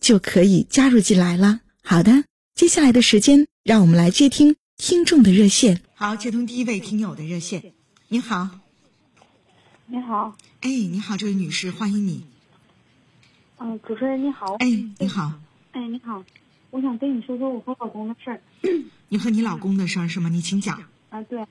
就可以加入进来了。好的，接下来的时间，让我们来接听听众的热线。好，接通第一位听友的热线。你好，你好，哎，你好，这位女士，欢迎你。嗯，主持人你好。哎，你好。哎，你好，我想跟你说说我和老公的事儿。你和你老公的事儿是吗？你请讲。啊，对。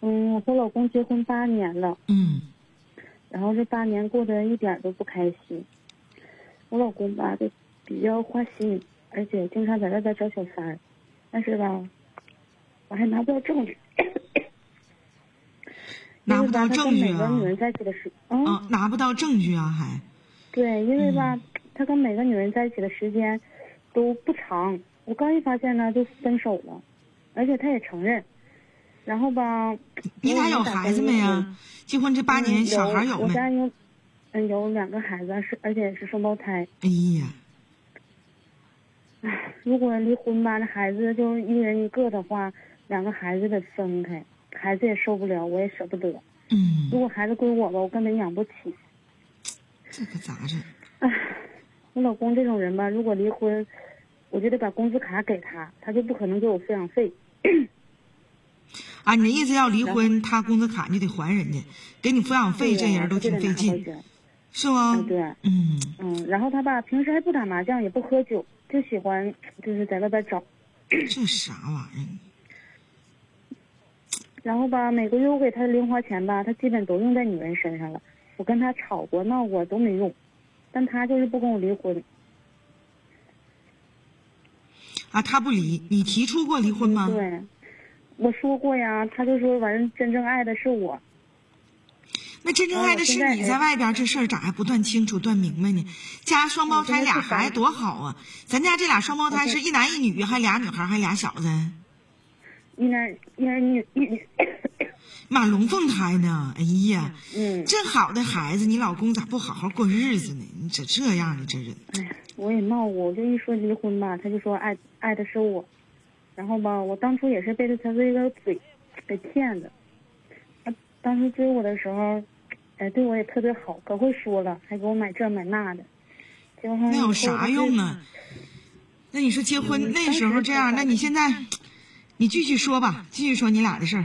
嗯，我和老公结婚八年了。嗯。然后这八年过得一点都不开心。我老公吧，就比较花心，而且经常在外边找小三儿，但是吧，我还拿不到证据。拿不到证据啊！他跟每个女人在一起的时，嗯，拿不到证据啊，还。对，因为吧，他跟每个女人在一起的时间都不长，我刚一发现呢就分手了，而且他也承认。然后吧，你俩有孩子没呀？结婚这八年，小孩有没？嗯，有两个孩子，是而且是双胞胎。哎呀，唉，如果离婚吧，那孩子就一人一个的话，两个孩子得分开，孩子也受不了，我也舍不得。嗯。如果孩子归我吧，我根本养不起。这可咋整？唉，我老公这种人吧，如果离婚，我就得把工资卡给他，他就不可能给我抚养费。啊，你的意思要离婚，他工资卡你得还人家，给你抚养费，这人都挺费劲。是吗？对，嗯嗯，然后他吧，平时还不打麻将，也不喝酒，就喜欢就是在外边找。这啥玩意儿？然后吧，每个月我给他的零花钱吧，他基本都用在女人身上了。我跟他吵过、闹过都没用，但他就是不跟我离婚。啊，他不离，你提出过离婚吗？对，我说过呀，他就说反正真正爱的是我。那真正爱的是你在外边，这事儿咋还不断清楚、断明白呢？家双胞胎俩孩子多好啊！咱家这俩双胞胎是一男一女，还俩女孩，还俩小子。一男一男一女一女。妈，龙凤胎呢？哎呀，嗯，这好的孩子，你老公咋不好好过日子呢？你咋这样呢？这人。哎呀，我也闹过，我就一说离婚吧，他就说爱爱的是我，然后吧，我当初也是被他这个嘴给骗的。他当时追我的时候。哎，对我也特别好，可会说了，还给我买这买那的。结婚那有啥用啊？那你说结婚那时候这样，那你现在，你继续说吧，继续说你俩的事儿。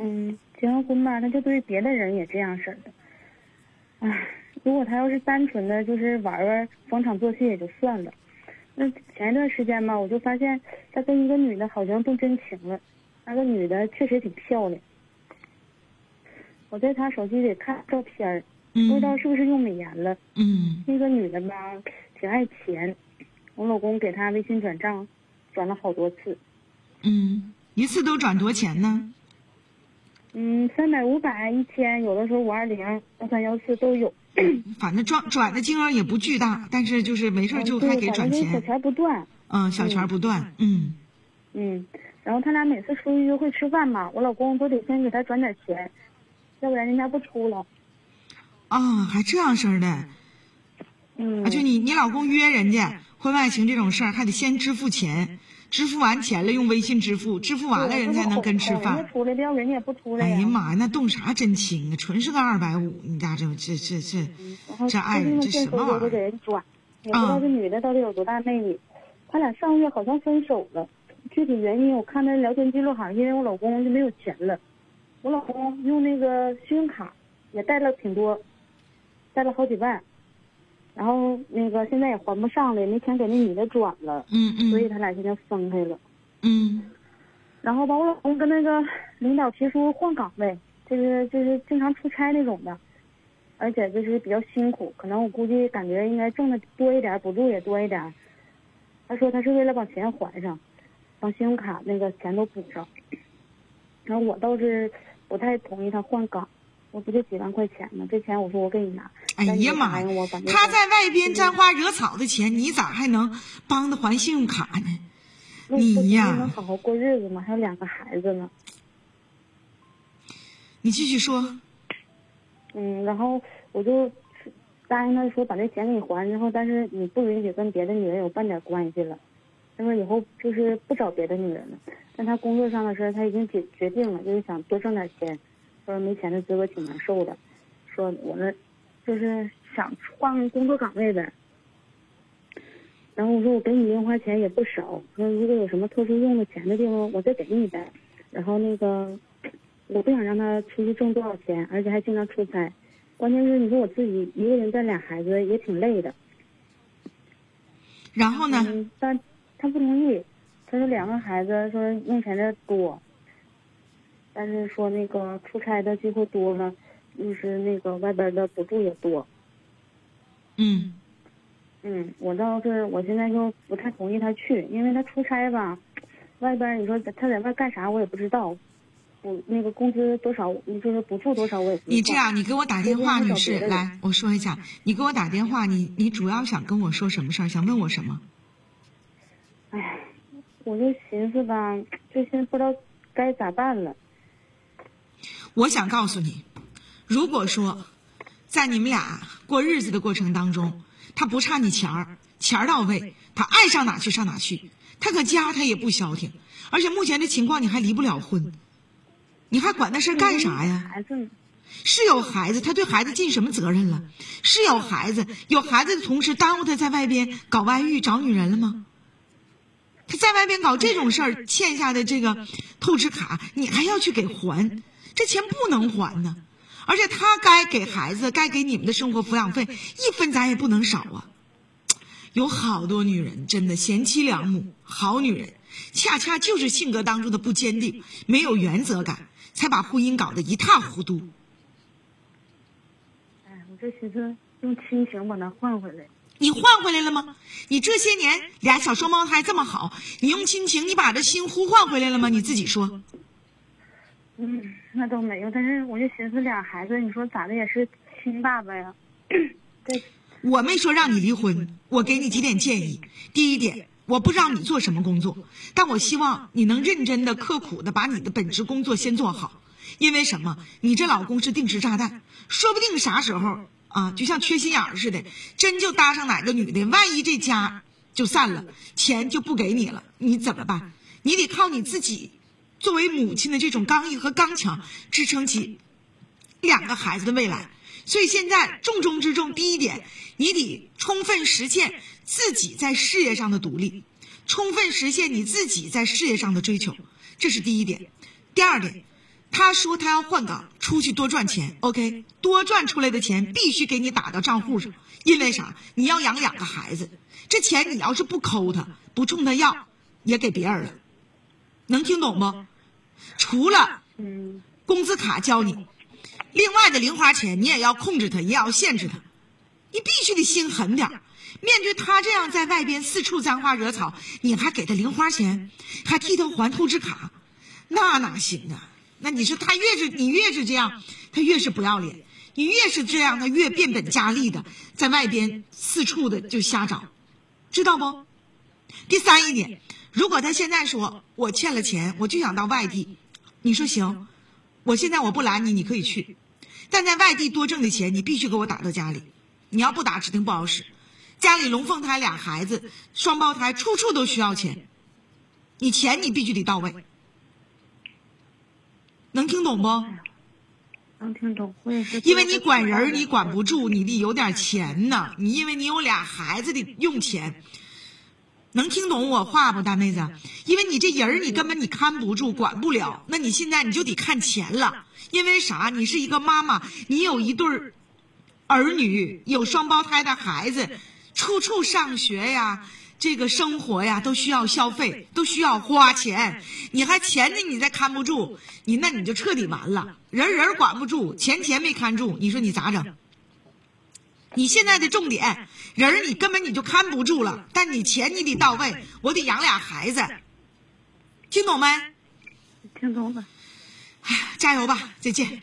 嗯，结完婚吧，那就对别的人也这样式的。唉，如果他要是单纯的就是玩玩逢场作戏也就算了，那前一段时间吧，我就发现他跟一个女的好像动真情了，那个女的确实挺漂亮。我在他手机里看照片儿不知道是不是用美颜了。嗯。那个女的吧，挺爱钱，我老公给她微信转账，转了好多次。嗯，一次都转多钱呢？嗯，三百、五百、一千，有的时候五二零、幺三幺四都有。反正转转的金额也不巨大，但是就是没事就还给转钱。小钱不断。嗯，小钱不断。嗯。嗯，然后他俩每次出去约会吃饭嘛，我老公都得先给他转点钱。要不然人家不出了，啊，还这样式儿的，嗯，啊，就你你老公约人家婚外情这种事儿，还得先支付钱，支付完钱了用微信支付，支付完了人才能跟吃饭。人家出来，要人家也不出来。哎呀妈呀，那动啥真情啊？纯是个二百五，你家这这这这这爱人这什么玩意儿？给人转，也不知道这女的到底有多大魅力。他俩上个月好像分手了，具体原因我看他聊天记录，好像因为我老公就没有钱了。我老公用那个信用卡也贷了挺多，贷了好几万，然后那个现在也还不上了，也没钱给那女的转了，嗯嗯，所以他俩现在分开了。嗯然后吧，我老公跟那个领导提出换岗位，就是就是经常出差那种的，而且就是比较辛苦，可能我估计感觉应该挣的多一点，补助也多一点。他说他是为了把钱还上，把信用卡那个钱都补上。然后我倒是不太同意他换岗，我不就几万块钱吗？这钱我说我给你拿，哎呀妈呀我把呀，他在外边沾花惹草的钱，你咋还能帮他还信用卡呢？你呀能好好过日子吗？还有两个孩子呢。你继续说。嗯，然后我就答应他说把这钱给你还，然后但是你不允许跟别的女人有半点关系了。他说以后就是不找别的女人了。但他工作上的事儿他已经决决定了，就是想多挣点钱。说没钱的滋味挺难受的，说我这就是想换工作岗位呗。然后我说我给你零花钱也不少，说如果有什么特殊用的钱的地方，我再给你呗。然后那个我不想让他出去挣多少钱，而且还经常出差。关键是你说我自己一个人带俩孩子也挺累的。然后呢？嗯，但他不同意，他说两个孩子说用钱的多，但是说那个出差的机会多了，就是那个外边的补助也多。嗯嗯，我倒是我现在就不太同意他去，因为他出差吧，外边你说他在外干啥我也不知道，补那个工资多少，就是补助多少我也不知道。你这样，你给我打电话，女士，来，我说一下，你给我打电话，你你主要想跟我说什么事儿？想问我什么？唉，我就寻思吧，就现在不知道该咋办了。我想告诉你，如果说在你们俩过日子的过程当中，他不差你钱儿，钱儿到位，他爱上哪去上哪去，他搁家他也不消停，而且目前这情况你还离不了婚，你还管那事儿干啥呀？孩子？是有孩子，他对孩子尽什么责任了？是有孩子，有孩子的同时耽误他在外边搞外遇找女人了吗？他在外边搞这种事儿，欠下的这个透支卡，你还要去给还，这钱不能还呢。而且他该给孩子、该给你们的生活抚养费，一分咱也不能少啊。有好多女人真的贤妻良母，好女人，恰恰就是性格当中的不坚定，没有原则感，才把婚姻搞得一塌糊涂。哎，我这寻思用亲情把他换回来。你换回来了吗？你这些年俩小双胞胎这么好，你用亲情，你把这心呼唤回来了吗？你自己说。嗯，那倒没有，但是我就寻思俩孩子，你说咋的也是亲爸爸呀。对我没说让你离婚，我给你几点建议。第一点，我不知道你做什么工作，但我希望你能认真的、刻苦的把你的本职工作先做好。因为什么？你这老公是定时炸弹，说不定啥时候啊，就像缺心眼儿似的，真就搭上哪个女的，万一这家就散了，钱就不给你了，你怎么办？你得靠你自己，作为母亲的这种刚毅和刚强，支撑起两个孩子的未来。所以现在重中之重，第一点，你得充分实现自己在事业上的独立，充分实现你自己在事业上的追求，这是第一点。第二点，他说他要换岗，出去多赚钱，OK，多赚出来的钱必须给你打到账户上，因为啥？你要养两个孩子，这钱你要是不抠他，不冲他要，也给别人了，能听懂不？除了，工资卡交你，另外的零花钱你也要控制他，也要限制他。你必须得心狠点儿面对他这样在外边四处沾花惹草，你还给他零花钱，还替他还透支卡，那哪行啊？那你说他越是你越是这样，他越是不要脸；你越是这样，他越变本加厉的在外边四处的就瞎找，知道不？第三一点，如果他现在说我欠了钱，我就想到外地，你说行，我现在我不拦你，你可以去，但在外地多挣的钱，你必须给我打到家里，你要不打指定不好使。家里龙凤胎俩孩子，双胞胎，处处都需要钱，你钱你必须得到位，能听懂不？能听懂。我也是。因为你管人儿你管不住，你得有点钱呢。你因为你有俩孩子得用钱，能听懂我话不，大妹子？因为你这人儿你根本你看不住，管不了，那你现在你就得看钱了。因为啥？你是一个妈妈，你有一对儿儿女，有双胞胎的孩子，处处上学呀，这个生活呀，都需要消费，都需要花钱。你还钱呢，你再看不住，你那你就彻底完了。人人管不住，钱钱没看住，你说你咋整？你现在的重点人儿你根本你就看不住了，但你钱你得到位，我得养俩孩子，听懂没？听懂了。哎呀，加油吧，再见。